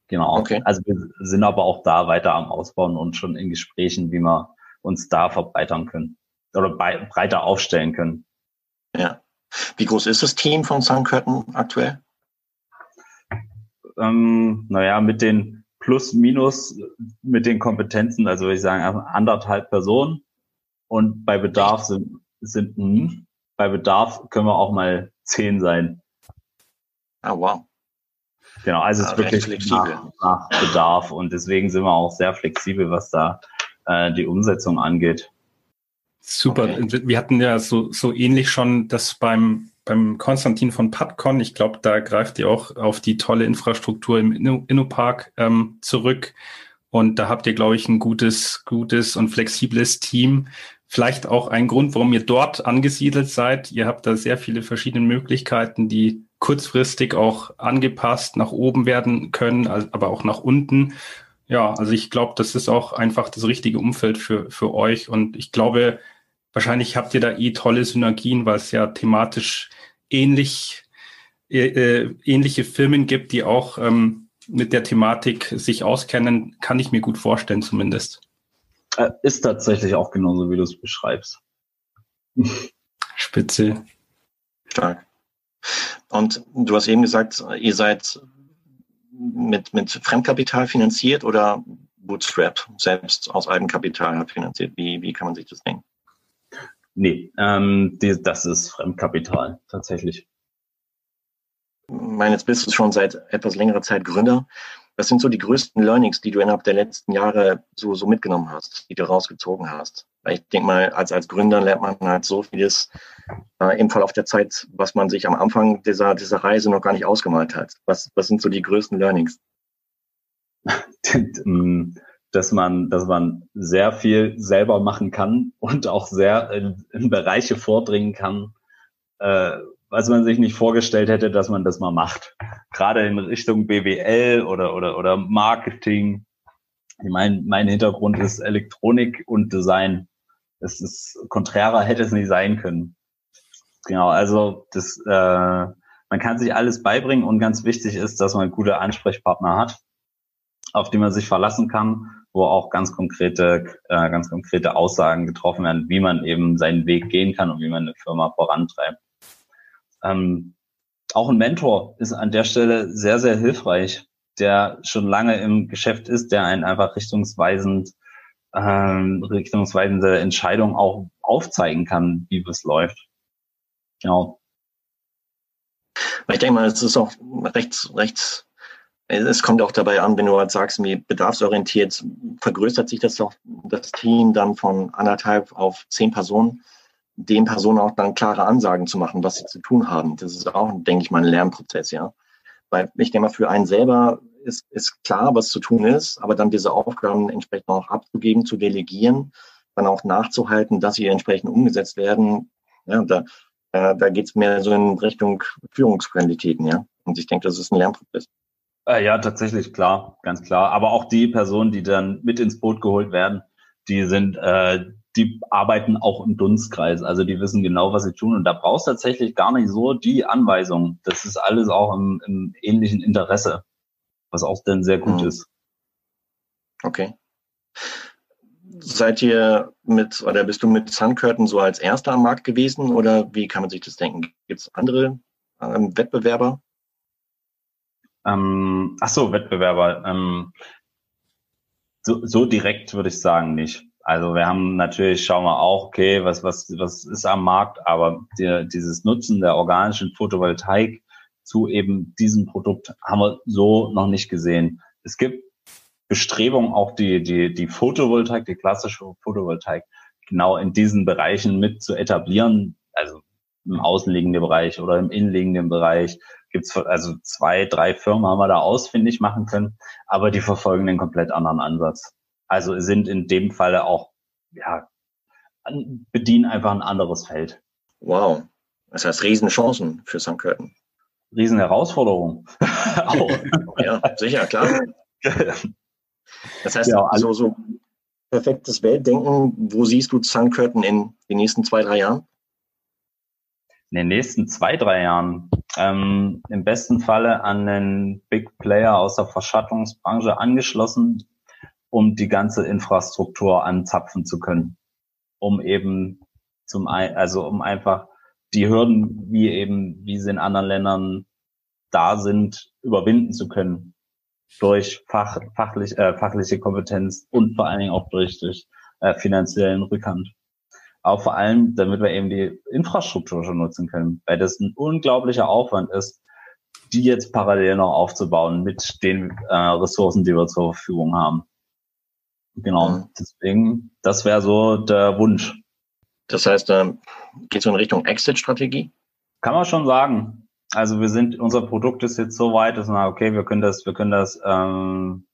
Genau. Okay. Also wir sind aber auch da weiter am Ausbauen und schon in Gesprächen, wie wir uns da verbreitern können oder breiter aufstellen können. Ja. Wie groß ist das Team von St. Curtin aktuell? Ähm, naja, mit den Plus, Minus, mit den Kompetenzen, also würde ich sagen, anderthalb Personen. Und bei Bedarf sind, sind mh, hm, bei Bedarf können wir auch mal zehn sein. Ah, wow. Genau, also es ist wirklich flexibel. Nach, nach, Bedarf und deswegen sind wir auch sehr flexibel, was da äh, die Umsetzung angeht. Super. Okay. Wir hatten ja so, so ähnlich schon das beim, beim Konstantin von Patcon. Ich glaube, da greift ihr auch auf die tolle Infrastruktur im InnoPark ähm, zurück. Und da habt ihr, glaube ich, ein gutes, gutes und flexibles Team. Vielleicht auch ein Grund, warum ihr dort angesiedelt seid. Ihr habt da sehr viele verschiedene Möglichkeiten, die kurzfristig auch angepasst nach oben werden können, aber auch nach unten. Ja, also ich glaube, das ist auch einfach das richtige Umfeld für, für euch. Und ich glaube, wahrscheinlich habt ihr da eh tolle Synergien, weil es ja thematisch ähnlich, äh, äh, ähnliche Firmen gibt, die auch ähm, mit der Thematik sich auskennen, kann ich mir gut vorstellen zumindest. Äh, ist tatsächlich auch genauso, wie du es beschreibst. [laughs] Spitze. Stark. Und du hast eben gesagt, ihr seid mit, mit Fremdkapital finanziert oder Bootstrap selbst aus Eigenkapital finanziert? Wie, wie kann man sich das denken? Nee, ähm, die, das ist Fremdkapital tatsächlich. Ich meine, jetzt bist du schon seit etwas längerer Zeit Gründer. Was sind so die größten Learnings, die du innerhalb der letzten Jahre so, so mitgenommen hast, die du rausgezogen hast? Weil ich denke mal, als, als Gründer lernt man halt so vieles äh, im Verlauf der Zeit, was man sich am Anfang dieser, dieser Reise noch gar nicht ausgemalt hat. Was, was sind so die größten Learnings? [laughs] dass man, dass man sehr viel selber machen kann und auch sehr in, in Bereiche vordringen kann, äh, was man sich nicht vorgestellt hätte, dass man das mal macht. Gerade in Richtung BWL oder, oder, oder Marketing. Ich meine, mein Hintergrund ist Elektronik und Design. Es ist konträrer hätte es nicht sein können. Genau, also das, äh, man kann sich alles beibringen und ganz wichtig ist, dass man gute Ansprechpartner hat, auf die man sich verlassen kann, wo auch ganz konkrete, äh, ganz konkrete Aussagen getroffen werden, wie man eben seinen Weg gehen kann und wie man eine Firma vorantreibt. Ähm, auch ein Mentor ist an der Stelle sehr, sehr hilfreich, der schon lange im Geschäft ist, der einen einfach richtungsweisend, ähm, richtungsweisende Entscheidungen auch aufzeigen kann, wie es läuft. Genau. Ich denke mal, es ist auch rechts, rechts, es kommt auch dabei an, wenn du halt sagst, wie bedarfsorientiert, vergrößert sich das doch das Team dann von anderthalb auf zehn Personen den Personen auch dann klare Ansagen zu machen, was sie zu tun haben. Das ist auch, denke ich mal, ein Lernprozess, ja. Weil ich denke mal, für einen selber ist, ist klar, was zu tun ist, aber dann diese Aufgaben entsprechend auch abzugeben, zu delegieren, dann auch nachzuhalten, dass sie entsprechend umgesetzt werden. Ja, da, äh, da geht es mehr so in Richtung Führungsqualitäten, ja. Und ich denke, das ist ein Lernprozess. Äh, ja, tatsächlich, klar, ganz klar. Aber auch die Personen, die dann mit ins Boot geholt werden, die sind, äh, die arbeiten auch im Dunstkreis. Also die wissen genau, was sie tun. Und da brauchst du tatsächlich gar nicht so die Anweisung. Das ist alles auch im, im ähnlichen Interesse, was auch dann sehr gut mhm. ist. Okay. Seid ihr mit, oder bist du mit Sun Curtain so als erster am Markt gewesen oder wie kann man sich das denken? Gibt es andere ähm, Wettbewerber? Ähm, ach so, Wettbewerber. Ähm, so, so direkt würde ich sagen nicht. Also wir haben natürlich, schauen wir auch, okay, was, was, was ist am Markt, aber die, dieses Nutzen der organischen Photovoltaik zu eben diesem Produkt haben wir so noch nicht gesehen. Es gibt Bestrebung, auch die, die, die Photovoltaik, die klassische Photovoltaik, genau in diesen Bereichen mit zu etablieren, also im außenliegenden Bereich oder im innenliegenden Bereich, gibt's also zwei, drei Firmen haben wir da ausfindig machen können, aber die verfolgen einen komplett anderen Ansatz. Also sind in dem Falle auch, ja, bedienen einfach ein anderes Feld. Wow. Das heißt Riesenchancen für St. Curtin. Riesenherausforderung. [laughs] ja, sicher, klar. Das heißt, ja, also so perfektes Weltdenken, wo siehst du St. Curtin in den nächsten zwei, drei Jahren? In den nächsten zwei, drei Jahren. Ähm, Im besten Falle an einen Big Player aus der Verschattungsbranche angeschlossen, um die ganze Infrastruktur anzapfen zu können. Um eben zum, also um einfach die Hürden, wie eben, wie sie in anderen Ländern da sind, überwinden zu können. Durch Fach, fachlich, äh, fachliche Kompetenz und vor allen Dingen auch durch, durch äh, finanziellen Rückhand. Auch vor allem, damit wir eben die Infrastruktur schon nutzen können, weil das ein unglaublicher Aufwand ist, die jetzt parallel noch aufzubauen mit den äh, Ressourcen, die wir zur Verfügung haben. Genau, mhm. deswegen, das wäre so der Wunsch. Das heißt, ähm, geht so in Richtung Exit-Strategie? Kann man schon sagen. Also wir sind, unser Produkt ist jetzt so weit, dass man, okay, wir können das, wir können das, ähm,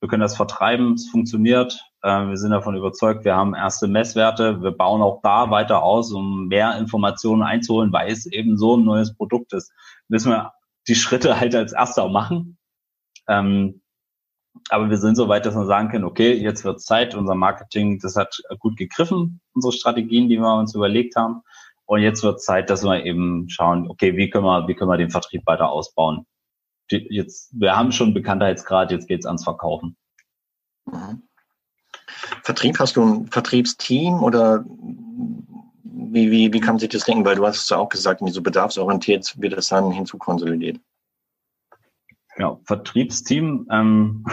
wir können das vertreiben, es funktioniert. Ähm, wir sind davon überzeugt, wir haben erste Messwerte, wir bauen auch da weiter aus, um mehr Informationen einzuholen, weil es eben so ein neues Produkt ist. Müssen wir die Schritte halt als erster machen. Ähm, aber wir sind so weit, dass wir sagen können, okay, jetzt wird Zeit, unser Marketing, das hat gut gegriffen, unsere Strategien, die wir uns überlegt haben. Und jetzt wird Zeit, dass wir eben schauen, okay, wie können wir, wie können wir den Vertrieb weiter ausbauen? Jetzt, wir haben schon Bekanntheitsgrad, jetzt geht's ans Verkaufen. Mhm. Vertrieb, hast du ein Vertriebsteam oder wie, wie, wie kann man sich das denken? Weil du hast es ja auch gesagt, wie so bedarfsorientiert wird das dann hinzukonsolidiert. Ja, Vertriebsteam, ähm,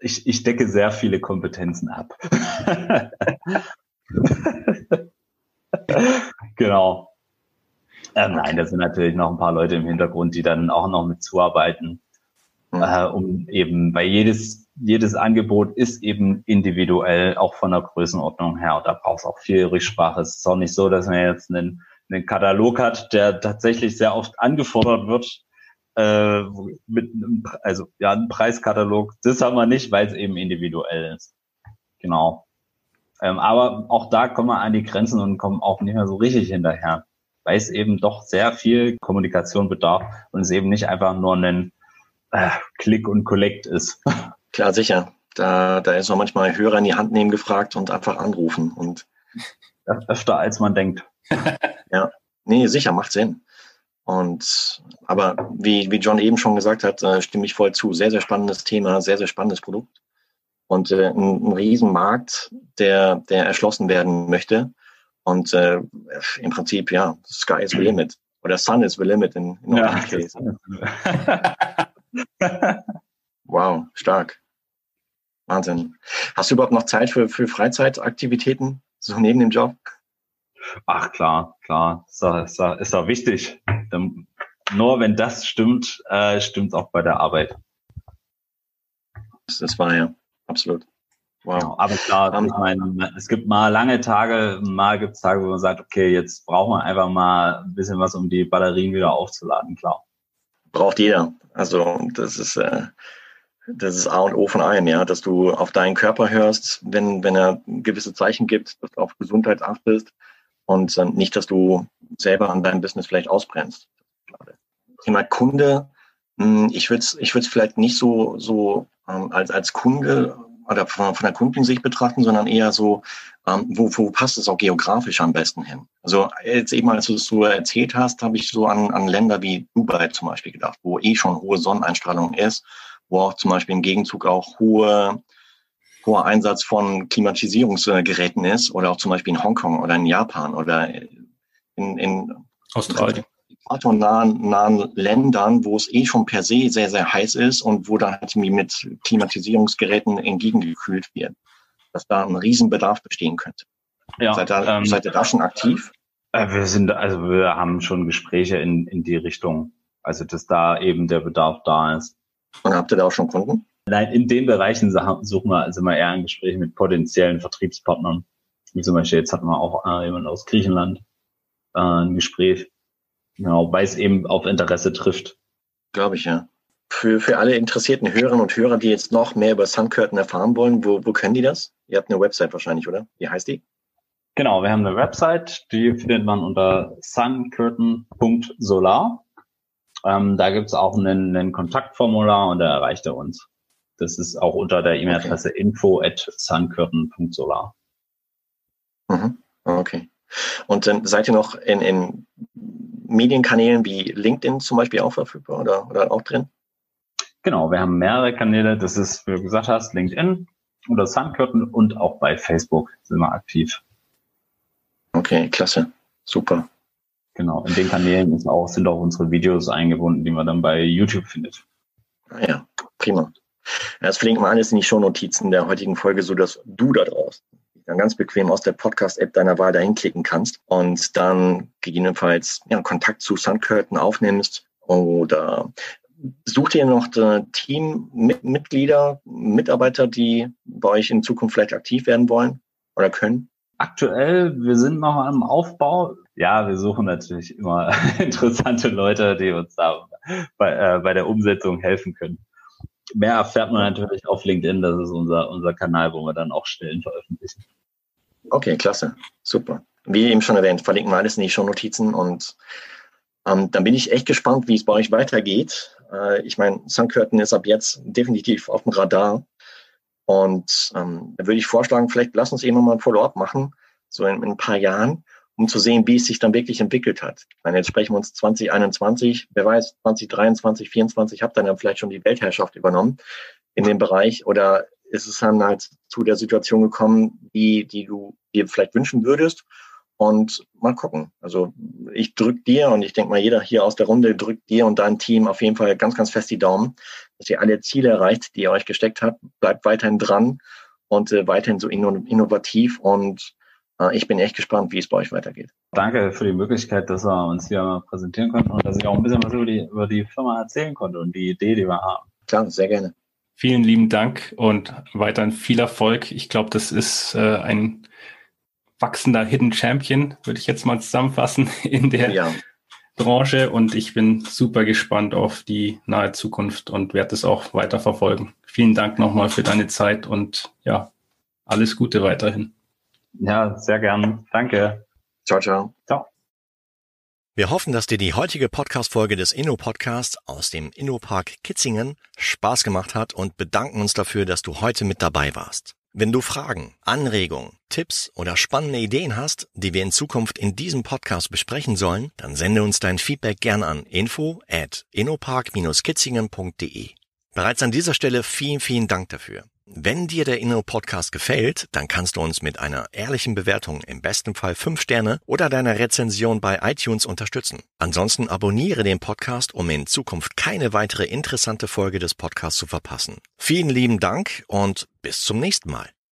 ich, ich decke sehr viele Kompetenzen ab. [laughs] genau. Ähm, nein, da sind natürlich noch ein paar Leute im Hintergrund, die dann auch noch mit zuarbeiten, mhm. äh, um eben, weil jedes, jedes Angebot ist eben individuell, auch von der Größenordnung her. Da braucht es auch viel Rücksprache. Es ist auch nicht so, dass man jetzt einen, einen Katalog hat, der tatsächlich sehr oft angefordert wird, äh, mit einem, also ja, ein Preiskatalog. Das haben wir nicht, weil es eben individuell ist. Genau. Ähm, aber auch da kommen wir an die Grenzen und kommen auch nicht mehr so richtig hinterher, weil es eben doch sehr viel Kommunikation bedarf und es eben nicht einfach nur ein äh, Click und Collect ist. [laughs] Klar, sicher. Da, da ist auch manchmal Hörer in die Hand nehmen gefragt und einfach anrufen und öfter als man denkt. [laughs] ja, nee, sicher, macht Sinn. Und aber wie, wie John eben schon gesagt hat, äh, stimme ich voll zu. Sehr, sehr spannendes Thema, sehr, sehr spannendes Produkt. Und äh, ein, ein Riesenmarkt, der, der erschlossen werden möchte. Und äh, im Prinzip, ja, Sky is the limit. Oder Sun is the limit in, in ja. Case. [laughs] [laughs] wow, stark. Wahnsinn. Hast du überhaupt noch Zeit für, für Freizeitaktivitäten, so neben dem Job? Ach klar, klar, ist doch, ist doch, ist doch wichtig. Nur wenn das stimmt, äh, stimmt auch bei der Arbeit. Das war ja, absolut. Wow. Genau, aber klar, um, ich meine, es gibt mal lange Tage, mal gibt es Tage, wo man sagt, okay, jetzt braucht man einfach mal ein bisschen was, um die Batterien wieder aufzuladen, klar. Braucht jeder. Also das ist, äh, das ist A und O von allem, ja, dass du auf deinen Körper hörst, wenn, wenn er gewisse Zeichen gibt, dass du auf Gesundheit achtest, und ähm, nicht, dass du selber an deinem Business vielleicht ausbrennst. Thema Kunde, hm, ich würde es ich vielleicht nicht so, so ähm, als, als Kunde oder von, von der Kundensicht betrachten, sondern eher so, ähm, wo, wo passt es auch geografisch am besten hin? Also jetzt eben, als du es so erzählt hast, habe ich so an, an Länder wie Dubai zum Beispiel gedacht, wo eh schon hohe Sonneneinstrahlung ist, wo auch zum Beispiel im Gegenzug auch hohe hoher Einsatz von Klimatisierungsgeräten ist oder auch zum Beispiel in Hongkong oder in Japan oder in, in Australien. Nahen, nahen Ländern, wo es eh schon per se sehr, sehr heiß ist und wo dann halt mit Klimatisierungsgeräten entgegengekühlt wird, dass da ein Riesenbedarf bestehen könnte. Ja, seid, ihr, ähm, seid ihr da schon aktiv? Äh, wir sind, also wir haben schon Gespräche in, in die Richtung, also dass da eben der Bedarf da ist. Und habt ihr da auch schon Kunden? Nein, in den Bereichen suchen wir, sind wir eher in Gesprächen mit potenziellen Vertriebspartnern. Wie zum Beispiel jetzt hatten wir auch äh, jemand aus Griechenland äh, ein Gespräch. Genau, weil es eben auf Interesse trifft. Glaube ich, ja. Für, für alle interessierten Hörerinnen und Hörer, die jetzt noch mehr über Sun Curtain erfahren wollen, wo, wo können die das? Ihr habt eine Website wahrscheinlich, oder? Wie heißt die? Genau, wir haben eine Website, die findet man unter suncurtain.solar. Ähm, da gibt's auch einen, einen Kontaktformular und da erreicht er uns. Das ist auch unter der E-Mail-Adresse okay. info at suncurtain.solar. Mhm. Okay. Und dann seid ihr noch in, in Medienkanälen wie LinkedIn zum Beispiel auch verfügbar oder, oder auch drin? Genau, wir haben mehrere Kanäle. Das ist, wie du gesagt hast, LinkedIn oder Suncurtain und auch bei Facebook sind wir aktiv. Okay, klasse. Super. Genau, in den Kanälen ist auch, sind auch unsere Videos eingebunden, die man dann bei YouTube findet. Ah ja, prima. Das verlinken wir alles in die Shownotizen der heutigen Folge, so dass du da draußen dann ganz bequem aus der Podcast-App deiner Wahl dahin klicken kannst und dann gegebenenfalls ja, Kontakt zu Suncurtain aufnimmst oder sucht ihr noch Teammitglieder, Mitarbeiter, die bei euch in Zukunft vielleicht aktiv werden wollen oder können? Aktuell, wir sind noch am Aufbau. Ja, wir suchen natürlich immer [laughs] interessante Leute, die uns da bei, äh, bei der Umsetzung helfen können. Mehr erfährt man natürlich auf LinkedIn, das ist unser, unser Kanal, wo wir dann auch Stellen veröffentlichen. Okay, klasse. Super. Wie eben schon erwähnt, verlinken wir alles in die Shownotizen und ähm, dann bin ich echt gespannt, wie es bei euch weitergeht. Äh, ich meine, Suncurtain ist ab jetzt definitiv auf dem Radar. Und ähm, da würde ich vorschlagen, vielleicht lass uns eben mal ein Follow-up machen, so in, in, ein paar Jahren, um zu sehen, wie es sich dann wirklich entwickelt hat. Ich meine, jetzt sprechen wir uns 2021, wer weiß, 2023, 2024 habt ihr dann vielleicht schon die Weltherrschaft übernommen in dem Bereich oder ist es dann halt zu der Situation gekommen, die, die du dir vielleicht wünschen würdest. Und mal gucken. Also ich drück dir und ich denke mal, jeder hier aus der Runde drückt dir und deinem Team auf jeden Fall ganz, ganz fest die Daumen, dass ihr alle Ziele erreicht, die ihr euch gesteckt habt. Bleibt weiterhin dran und äh, weiterhin so innovativ und ich bin echt gespannt, wie es bei euch weitergeht. Danke für die Möglichkeit, dass wir uns hier präsentieren konnten und dass ich auch ein bisschen was über die, über die Firma erzählen konnte und die Idee, die wir haben. Klar, sehr gerne. Vielen lieben Dank und weiterhin viel Erfolg. Ich glaube, das ist äh, ein wachsender Hidden Champion, würde ich jetzt mal zusammenfassen, [laughs] in der ja. Branche. Und ich bin super gespannt auf die nahe Zukunft und werde es auch weiter verfolgen. Vielen Dank nochmal für deine Zeit und ja, alles Gute weiterhin. Ja, sehr gern. Danke. Ciao, ciao. Ciao. Wir hoffen, dass dir die heutige Podcast-Folge des Inno-Podcasts aus dem Inno-Park Kitzingen Spaß gemacht hat und bedanken uns dafür, dass du heute mit dabei warst. Wenn du Fragen, Anregungen, Tipps oder spannende Ideen hast, die wir in Zukunft in diesem Podcast besprechen sollen, dann sende uns dein Feedback gern an info at innopark-kitzingen.de. Bereits an dieser Stelle vielen, vielen Dank dafür. Wenn dir der Inno Podcast gefällt, dann kannst du uns mit einer ehrlichen Bewertung, im besten Fall fünf Sterne oder deiner Rezension bei iTunes unterstützen. Ansonsten abonniere den Podcast, um in Zukunft keine weitere interessante Folge des Podcasts zu verpassen. Vielen lieben Dank und bis zum nächsten Mal.